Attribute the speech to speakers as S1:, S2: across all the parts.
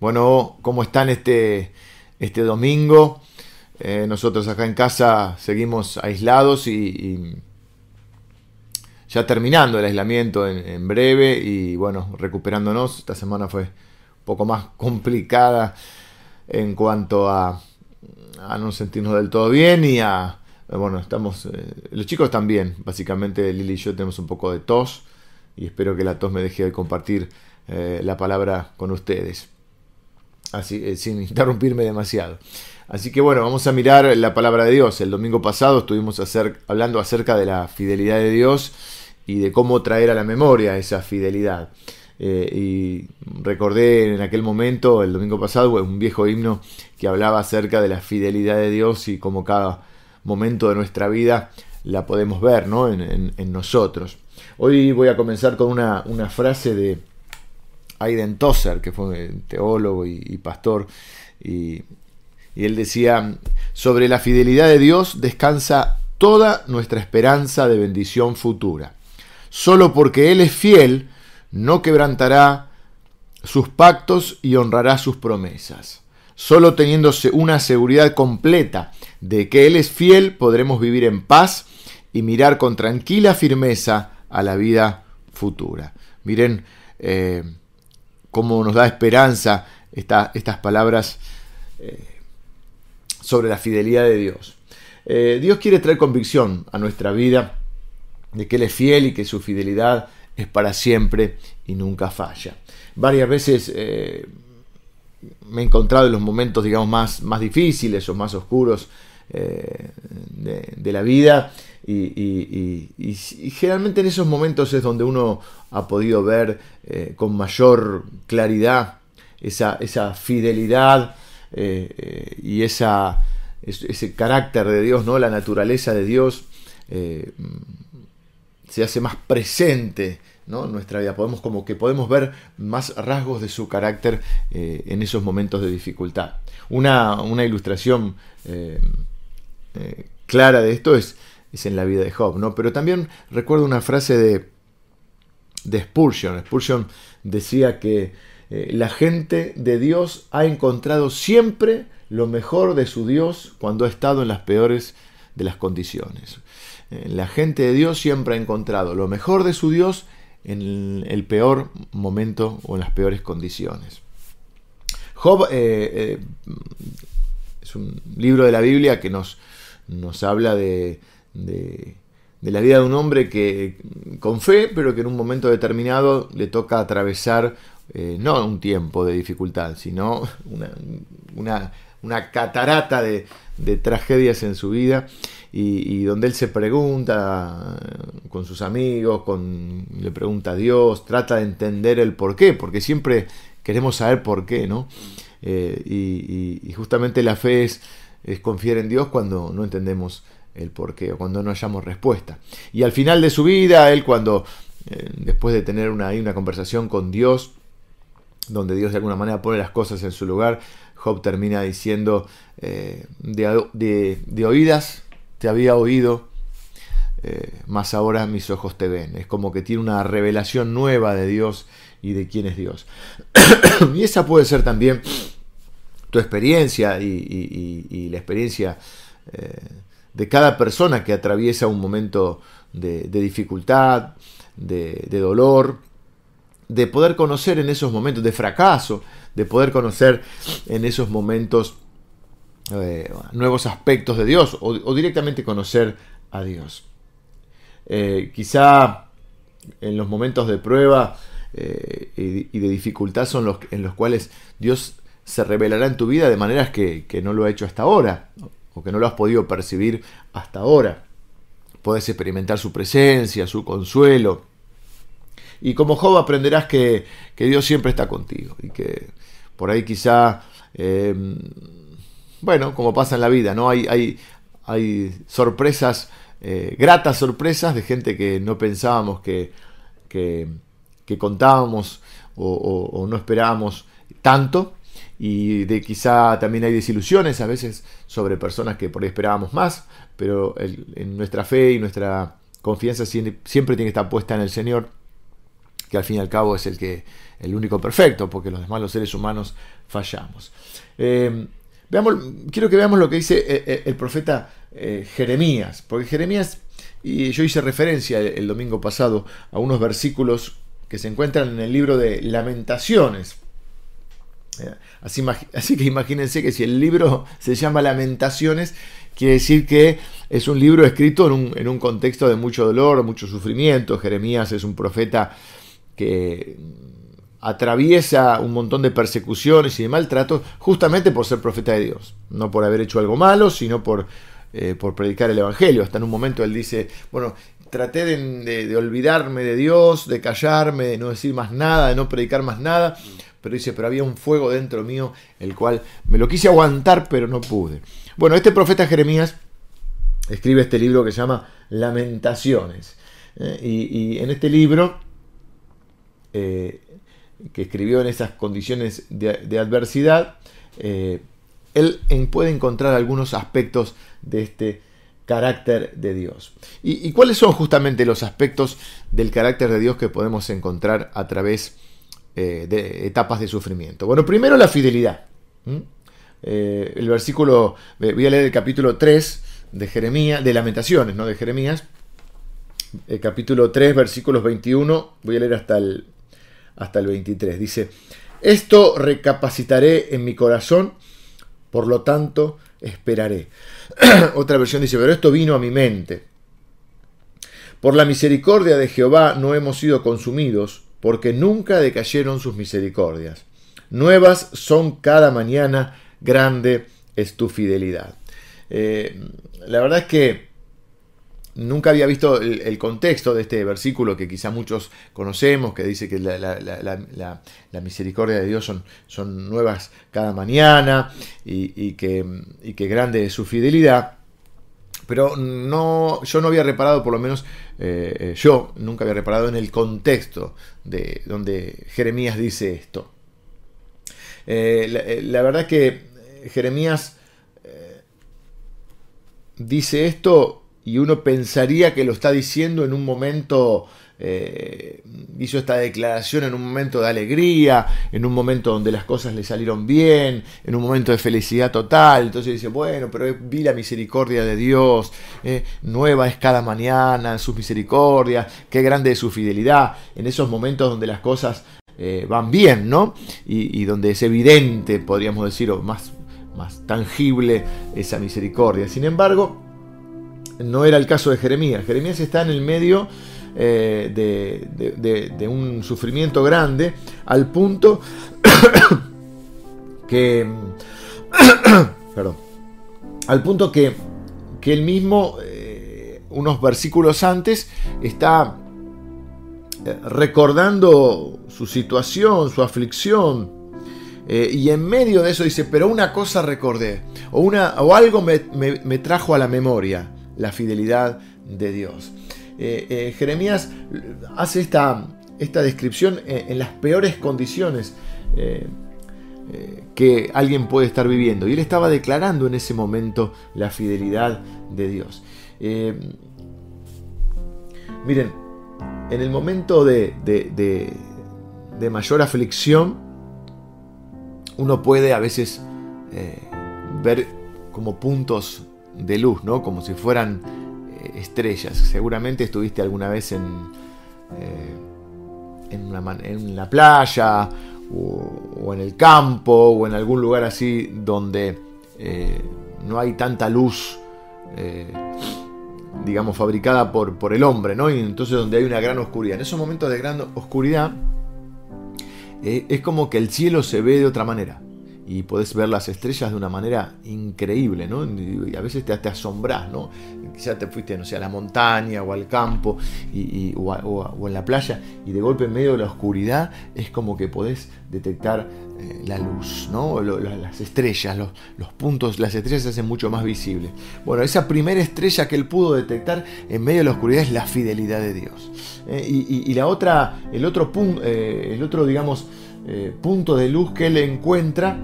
S1: Bueno, ¿cómo están este, este domingo? Eh, nosotros acá en casa seguimos aislados y, ya terminando el aislamiento en, breve y bueno, recuperándonos. Esta semana fue un poco más complicada en cuanto a, a no sentirnos del todo bien y a... Bueno, estamos... Eh, los chicos bien, básicamente Lili y yo tenemos un poco de tos y espero que la tos me deje de compartir eh, la palabra con ustedes así, eh, sin interrumpirme demasiado. Así que bueno, vamos a mirar la palabra de Dios. El domingo pasado estuvimos hablando acerca de la fidelidad de Dios y de cómo traer a la memoria esa fidelidad. Eh, y recordé en aquel momento, el domingo pasado, un viejo himno que hablaba acerca de la fidelidad de Dios y cómo cada momento de nuestra vida la podemos ver ¿no? en, nosotros. Hoy voy a comenzar con una frase de, Aiden Tosser, que fue teólogo y, pastor, y, él decía, sobre la fidelidad de Dios descansa toda nuestra esperanza de bendición futura. Solo porque Él es fiel, no quebrantará sus pactos y honrará sus promesas. Solo teniéndose una seguridad completa de que Él es fiel, podremos vivir en paz y mirar con tranquila firmeza a la vida futura. Miren, eh, cómo nos da esperanza estas palabras eh, sobre la fidelidad de Dios. Eh, Dios quiere traer convicción a nuestra vida de que Él es fiel y que su fidelidad es para siempre y nunca falla. Varias veces eh, me he encontrado en los momentos, digamos, más, más difíciles o más oscuros de, la vida y, generalmente en esos momentos es donde uno ha podido ver eh, con mayor claridad esa, esa fidelidad eh, eh, y esa, ese carácter de Dios, ¿no? la naturaleza de Dios se hace más presente ¿no? en nuestra vida. Podemos, como que podemos ver más rasgos de su carácter en esos momentos de dificultad. Una, una ilustración clara de esto es es en la vida de Job, ¿no? Pero también recuerdo una frase de, de Spurgeon. Spurgeon decía que eh, la gente de Dios ha encontrado siempre lo mejor de su Dios cuando ha estado en las peores de las condiciones. Eh, la gente de Dios siempre ha encontrado lo mejor de su Dios en el, peor momento o en las peores condiciones. Job eh, es un libro de la Biblia que nos, nos habla de, de, la vida de un hombre que con fe, pero que en un momento determinado le toca atravesar eh, no un tiempo de dificultad, sino una, una, catarata de, tragedias en su vida y, donde él se pregunta con sus amigos, le pregunta a Dios, trata de entender el por qué, porque siempre queremos saber por qué, ¿no? Eh, y, justamente la fe es, es confiar en Dios cuando no entendemos el por qué, o cuando no hayamos respuesta. Y al final de su vida, él cuando, eh, después de tener una, una conversación con Dios, donde Dios de alguna manera pone las cosas en su lugar, Job termina diciendo, eh, de, oídas te había oído, eh, más ahora mis ojos te ven. Es como que tiene una revelación nueva de Dios y de quién es Dios. y esa puede ser también tu experiencia y, la experiencia de cada persona que atraviesa un momento de, dificultad, de, dolor, de poder conocer en esos momentos de fracaso, de poder conocer en esos momentos eh, nuevos aspectos de Dios o, directamente conocer a Dios. Eh, quizá en los momentos de prueba eh, y, de dificultad son los en los cuales Dios se revelará en tu vida de maneras que, que no lo ha hecho hasta ahora que no lo has podido percibir hasta ahora. Puedes experimentar su presencia, su consuelo. Y como Job aprenderás que, Dios siempre está contigo y que por ahí quizá, em, bueno, como pasa en la vida, ¿no? Hay, hay, hay sorpresas, eh, gratas sorpresas de gente que no pensábamos que, que, contábamos o no esperábamos tanto y de quizá también hay desilusiones a veces sobre personas que por ahí esperábamos más, pero en nuestra fe y nuestra confianza siempre tiene que estar puesta en el Señor. que al fin y al cabo es el, que, el único perfecto, porque los demás los seres humanos fallamos. Eh, veamos, quiero que veamos lo que dice eh, eh, el, profeta Jeremías, porque Jeremías, y yo hice referencia el, domingo pasado a unos versículos que se encuentran en el libro de Lamentaciones. Así, que imagínense que si el libro se llama Lamentaciones, quiere decir que es un libro escrito en un, en un contexto de mucho dolor, mucho sufrimiento. Jeremías es un profeta que atraviesa un montón de persecuciones y de maltratos justamente por ser profeta de Dios, no por haber hecho algo malo, sino por, eh, por predicar el Evangelio. Hasta en un momento él dice, bueno, traté de, olvidarme de Dios, de callarme, de no decir más nada, de no predicar más nada, pero dice, pero había un fuego dentro mío, el cual me lo quise aguantar, pero no pude. Bueno, este profeta Jeremías escribe este libro que se llama Lamentaciones. Eh, y, en este libro eh, que escribió en esas condiciones de, adversidad, eh, él puede encontrar algunos aspectos de este carácter de Dios. ¿Y, cuáles son justamente los aspectos del carácter de Dios que podemos encontrar a través eh, de etapas de sufrimiento? Bueno, primero la fidelidad. Eh, el versículo, voy a leer el capítulo 3 de Jeremías, de Lamentaciones, ¿no? De Jeremías. El capítulo 3, versículos 21, voy a leer hasta el hasta el 23. Dice, esto recapacitaré en mi corazón, por lo tanto esperaré. Otra versión dice, pero esto vino a mi mente. Por la misericordia de Jehová no hemos sido consumidos, porque nunca decayeron sus misericordias. Nuevas son cada mañana, grande es tu fidelidad. Eh, la verdad es que nunca había visto el, contexto de este versículo que quizá muchos conocemos, que dice que la, misericordia de Dios son, nuevas cada mañana y, que, que, grande es su fidelidad. Pero no, yo no había reparado, por lo menos eh, eh, yo nunca había reparado en el contexto de donde Jeremías dice esto. Eh, la, verdad que Jeremías dice esto y uno pensaría que lo está diciendo en un momento, eh, hizo esta declaración en un momento de alegría, en un momento donde las cosas le salieron bien, en un momento de felicidad total. Entonces dice, bueno, pero vi la misericordia de Dios, eh, nueva es cada mañana sus misericordias, qué grande es su fidelidad, en esos momentos donde las cosas eh, van bien, ¿no? Y, donde es evidente, podríamos decir, o más, más tangible esa misericordia. Sin embargo, no era el caso de Jeremías. Jeremías está en el medio eh, de, un sufrimiento grande al punto que... perdón. Al punto que, que él mismo, eh, unos versículos antes, está eh, recordando su situación, su aflicción, y en medio de eso dice, pero una cosa recordé, o, una, o algo me, me trajo a la memoria la fidelidad de Dios. Eh, eh, Jeremías hace esta, esta descripción en, las peores condiciones eh, que alguien puede estar viviendo. Y él estaba declarando en ese momento la fidelidad de Dios. miren, en el momento de, de, mayor aflicción, uno puede a veces ver como puntos de luz, ¿no? Como si fueran eh, estrellas. Seguramente estuviste alguna vez en, eh, en, la playa o, en el campo o en algún lugar así donde eh, no hay tanta luz, digamos, fabricada por, por el hombre, ¿no? Y entonces donde hay una gran oscuridad. En esos momentos de gran oscuridad es como que el cielo se ve de otra manera y podés ver las estrellas de una manera increíble, ¿no? Y a veces te, te asombras, ¿no? Quizás te fuiste, no sé, a la montaña o al campo y, o, en la playa y de golpe en medio de la oscuridad es como que podés detectar eh, la luz, ¿no? las estrellas, los, puntos, las estrellas se hacen mucho más visibles. Bueno, esa primera estrella que él pudo detectar en medio de la oscuridad es la fidelidad de Dios. Eh, y, la otra, el otro punto, eh, el otro, digamos, punto de luz que él encuentra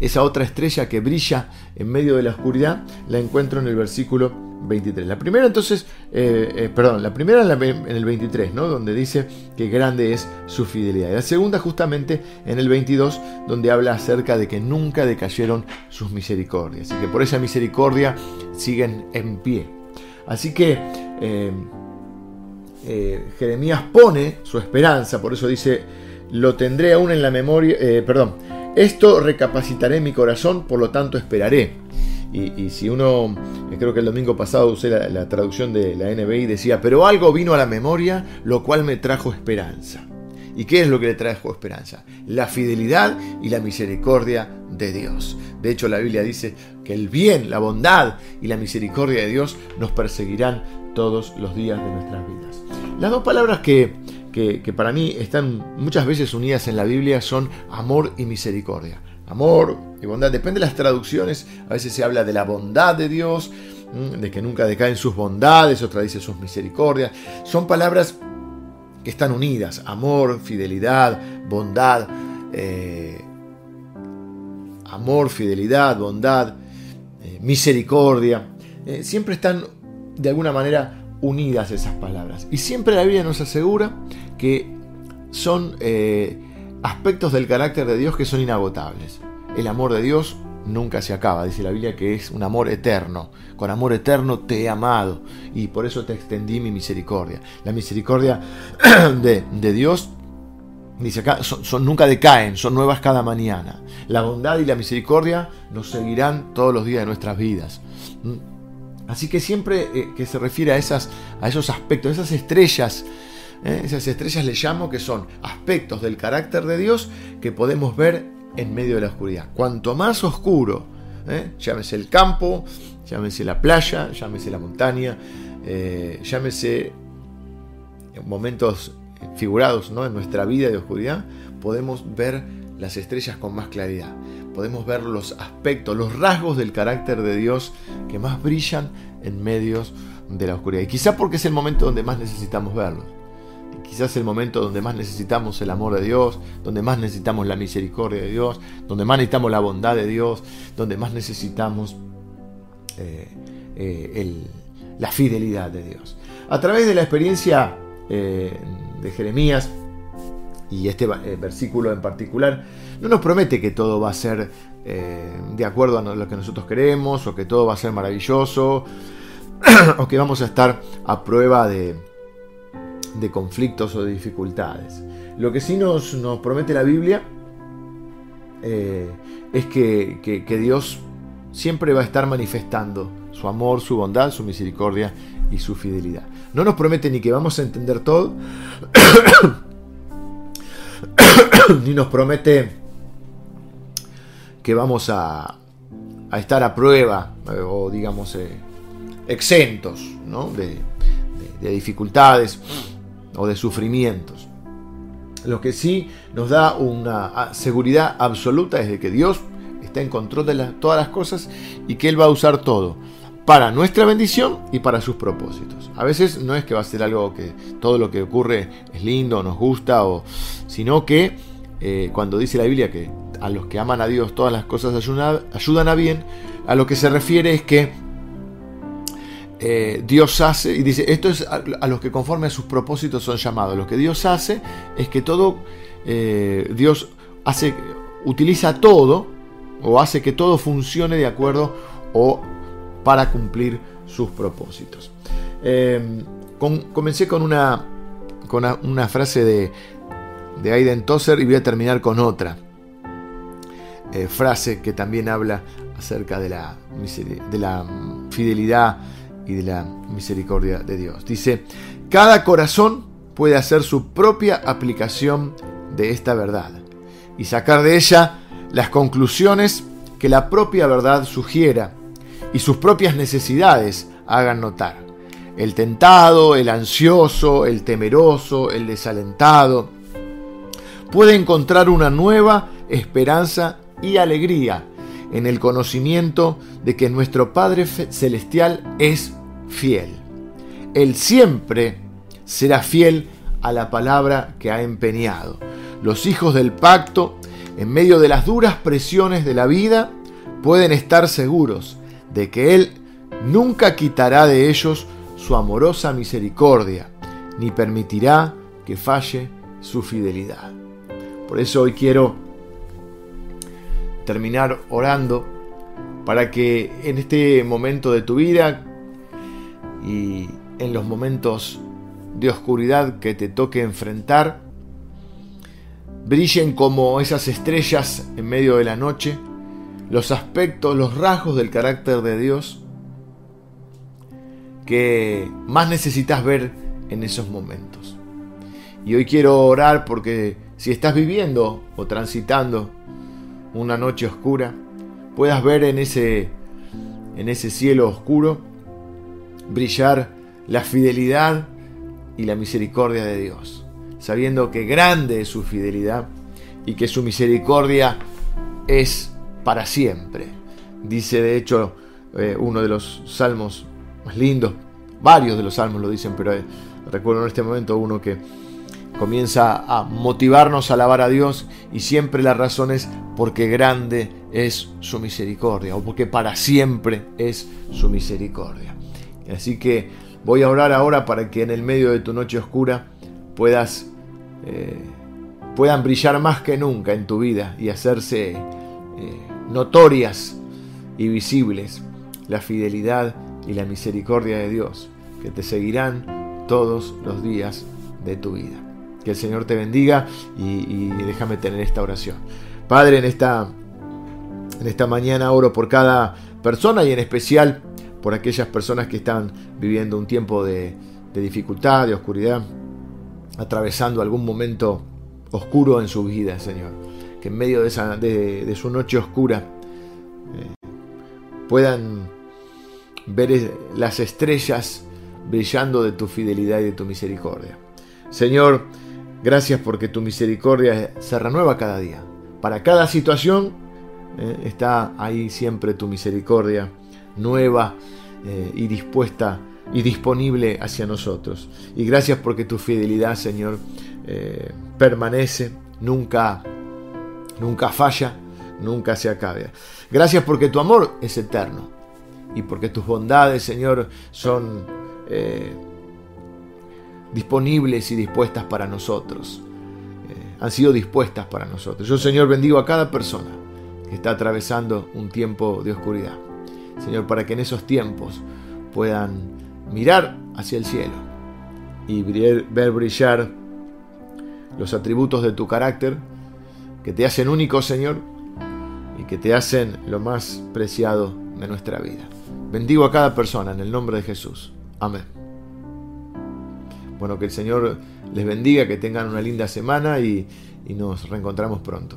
S1: esa otra estrella que brilla en medio de la oscuridad, la encuentro en el versículo 23. La primera entonces, eh, eh, perdón, la primera en, el 23, ¿no? Donde dice que grande es su fidelidad. Y la segunda justamente en el 22, donde habla acerca de que nunca decayeron sus misericordias. Y que por esa misericordia siguen en pie. Así que eh, Jeremías pone su esperanza, por eso dice, lo tendré aún en la memoria, perdón, esto recapacitaré mi corazón, por lo tanto esperaré. Y, si uno, eh, creo que el domingo pasado usé la, traducción de la NBI, decía, pero algo vino a la memoria, lo cual me trajo esperanza. ¿Y qué es lo que le trajo esperanza? La fidelidad y la misericordia de Dios. De hecho, la Biblia dice que el bien, la bondad y la misericordia de Dios nos perseguirán todos los días de nuestras vidas. Las dos palabras que, que para mí están muchas veces unidas en la Biblia son amor y misericordia amor y bondad. Depende de las traducciones. A veces se habla de la bondad de Dios, de que nunca decaen sus bondades, otra dice sus misericordias. Son palabras que están unidas. Amor, fidelidad, bondad. Eh, amor, fidelidad, bondad, eh, misericordia. Eh, siempre están de alguna manera unidas esas palabras. Y siempre la Biblia nos asegura que son aspectos del carácter de Dios que son inagotables. El amor de Dios nunca se acaba, dice la Biblia que es un amor eterno. Con amor eterno te he amado y por eso te extendí mi misericordia. La misericordia de, Dios, dice acá, son, nunca decaen, son nuevas cada mañana. La bondad y la misericordia nos seguirán todos los días de nuestras vidas. ¿Mm? Así que siempre eh, que se refiere a, esas, a esos aspectos, esas estrellas ¿eh? Esas estrellas le llamo que son aspectos del carácter de Dios que podemos ver en medio de la oscuridad. Cuanto más oscuro, ¿eh? llámese el campo, llámese la playa, llámese la montaña, eh, llámese momentos figurados ¿no? en nuestra vida de oscuridad, podemos ver las estrellas con más claridad. Podemos ver los aspectos, los rasgos del carácter de Dios que más brillan en medio de la oscuridad. Y quizá porque es el momento donde más necesitamos verlos quizás el momento donde más necesitamos el amor de Dios, donde más necesitamos la misericordia de Dios, donde más necesitamos la bondad de Dios, donde más necesitamos eh, eh, la fidelidad de Dios. A través de la experiencia eh, de Jeremías, y este versículo en particular, no nos promete que todo va a ser de acuerdo a lo que nosotros queremos, o que todo va a ser maravilloso, o que vamos a estar a prueba de, de conflictos o de dificultades. Lo que sí nos, promete la Biblia eh, es que, Dios siempre va a estar manifestando su amor, su bondad, su misericordia y su fidelidad. No nos promete ni que vamos a entender todo, ni nos promete que vamos a, a estar a prueba eh, o digamos eh, exentos de, de dificultades o de sufrimientos. Lo que sí nos da una seguridad absoluta es de que Dios está en control de todas las cosas y que Él va a usar todo para nuestra bendición y para sus propósitos. A veces no es que va a ser algo que todo lo que ocurre es lindo, nos gusta, sino que eh, cuando dice la Biblia que a los que aman a Dios todas las cosas ayudan a bien, a lo que se refiere es que eh, Dios hace, y dice, esto es a, los que conforme a sus propósitos son llamados. Lo que Dios hace es que todo, eh, Dios hace, utiliza todo, o hace que todo funcione de acuerdo o para cumplir sus propósitos. Em, comencé con una, con una, frase de, de Aiden Tozer y voy a terminar con otra eh, frase que también habla acerca de la, de la fidelidad y de la misericordia de Dios. Dice, cada corazón puede hacer su propia aplicación de esta verdad y sacar de ella las conclusiones que la propia verdad sugiera y sus propias necesidades hagan notar. El tentado, el ansioso, el temeroso, el desalentado, puede encontrar una nueva esperanza y alegría en el conocimiento de que nuestro Padre Celestial es fiel. Él siempre será fiel a la palabra que ha empeñado. Los hijos del pacto, en medio de las duras presiones de la vida, pueden estar seguros de que Él nunca quitará de ellos su amorosa misericordia, ni permitirá que falle su fidelidad. Por eso hoy quiero terminar orando para que en este momento de tu vida y en los momentos de oscuridad que te toque enfrentar, brillen como esas estrellas en medio de la noche, los aspectos, los rasgos del carácter de Dios que más necesitas ver en esos momentos. Y hoy quiero orar porque si estás viviendo o transitando una noche oscura, puedas ver en ese, en ese cielo oscuro brillar la fidelidad y la misericordia de Dios, sabiendo que grande es su fidelidad y que su misericordia es para siempre. Dice de hecho eh, uno de los salmos más lindos, varios de los salmos lo dicen, pero eh, recuerdo en este momento uno que comienza a motivarnos a alabar a Dios y siempre la razón es porque grande es su misericordia o porque para siempre es su misericordia. Así que voy a orar ahora para que en el medio de tu noche oscura puedas eh, puedan brillar más que nunca en tu vida y hacerse eh, notorias y visibles la fidelidad y la misericordia de Dios que te seguirán todos los días de tu vida. Que el Señor te bendiga y, déjame tener esta oración. Padre, en esta, en esta mañana oro por cada persona y en especial por aquellas personas que están viviendo un tiempo de, dificultad, de oscuridad, atravesando algún momento oscuro en su vida, Señor. Que en medio de, esa, de, su noche oscura eh, puedan ver las estrellas brillando de tu fidelidad y de tu misericordia. Señor, Gracias porque tu misericordia se renueva cada día. Para cada situación eh, está ahí siempre tu misericordia nueva eh, y dispuesta y disponible hacia nosotros. Y gracias porque tu fidelidad, Señor, eh, permanece, nunca, nunca falla, nunca se acabe. Gracias porque tu amor es eterno y porque tus bondades, Señor, son disponibles y dispuestas para nosotros. Eh, han sido dispuestas para nosotros. Yo, Señor, bendigo a cada persona que está atravesando un tiempo de oscuridad. Señor, para que en esos tiempos puedan mirar hacia el cielo y ver brillar los atributos de tu carácter que te hacen único, Señor, y que te hacen lo más preciado de nuestra vida. Bendigo a cada persona en el nombre de Jesús. Amén. Bueno, que el Señor les bendiga, que tengan una linda semana y, nos reencontramos pronto.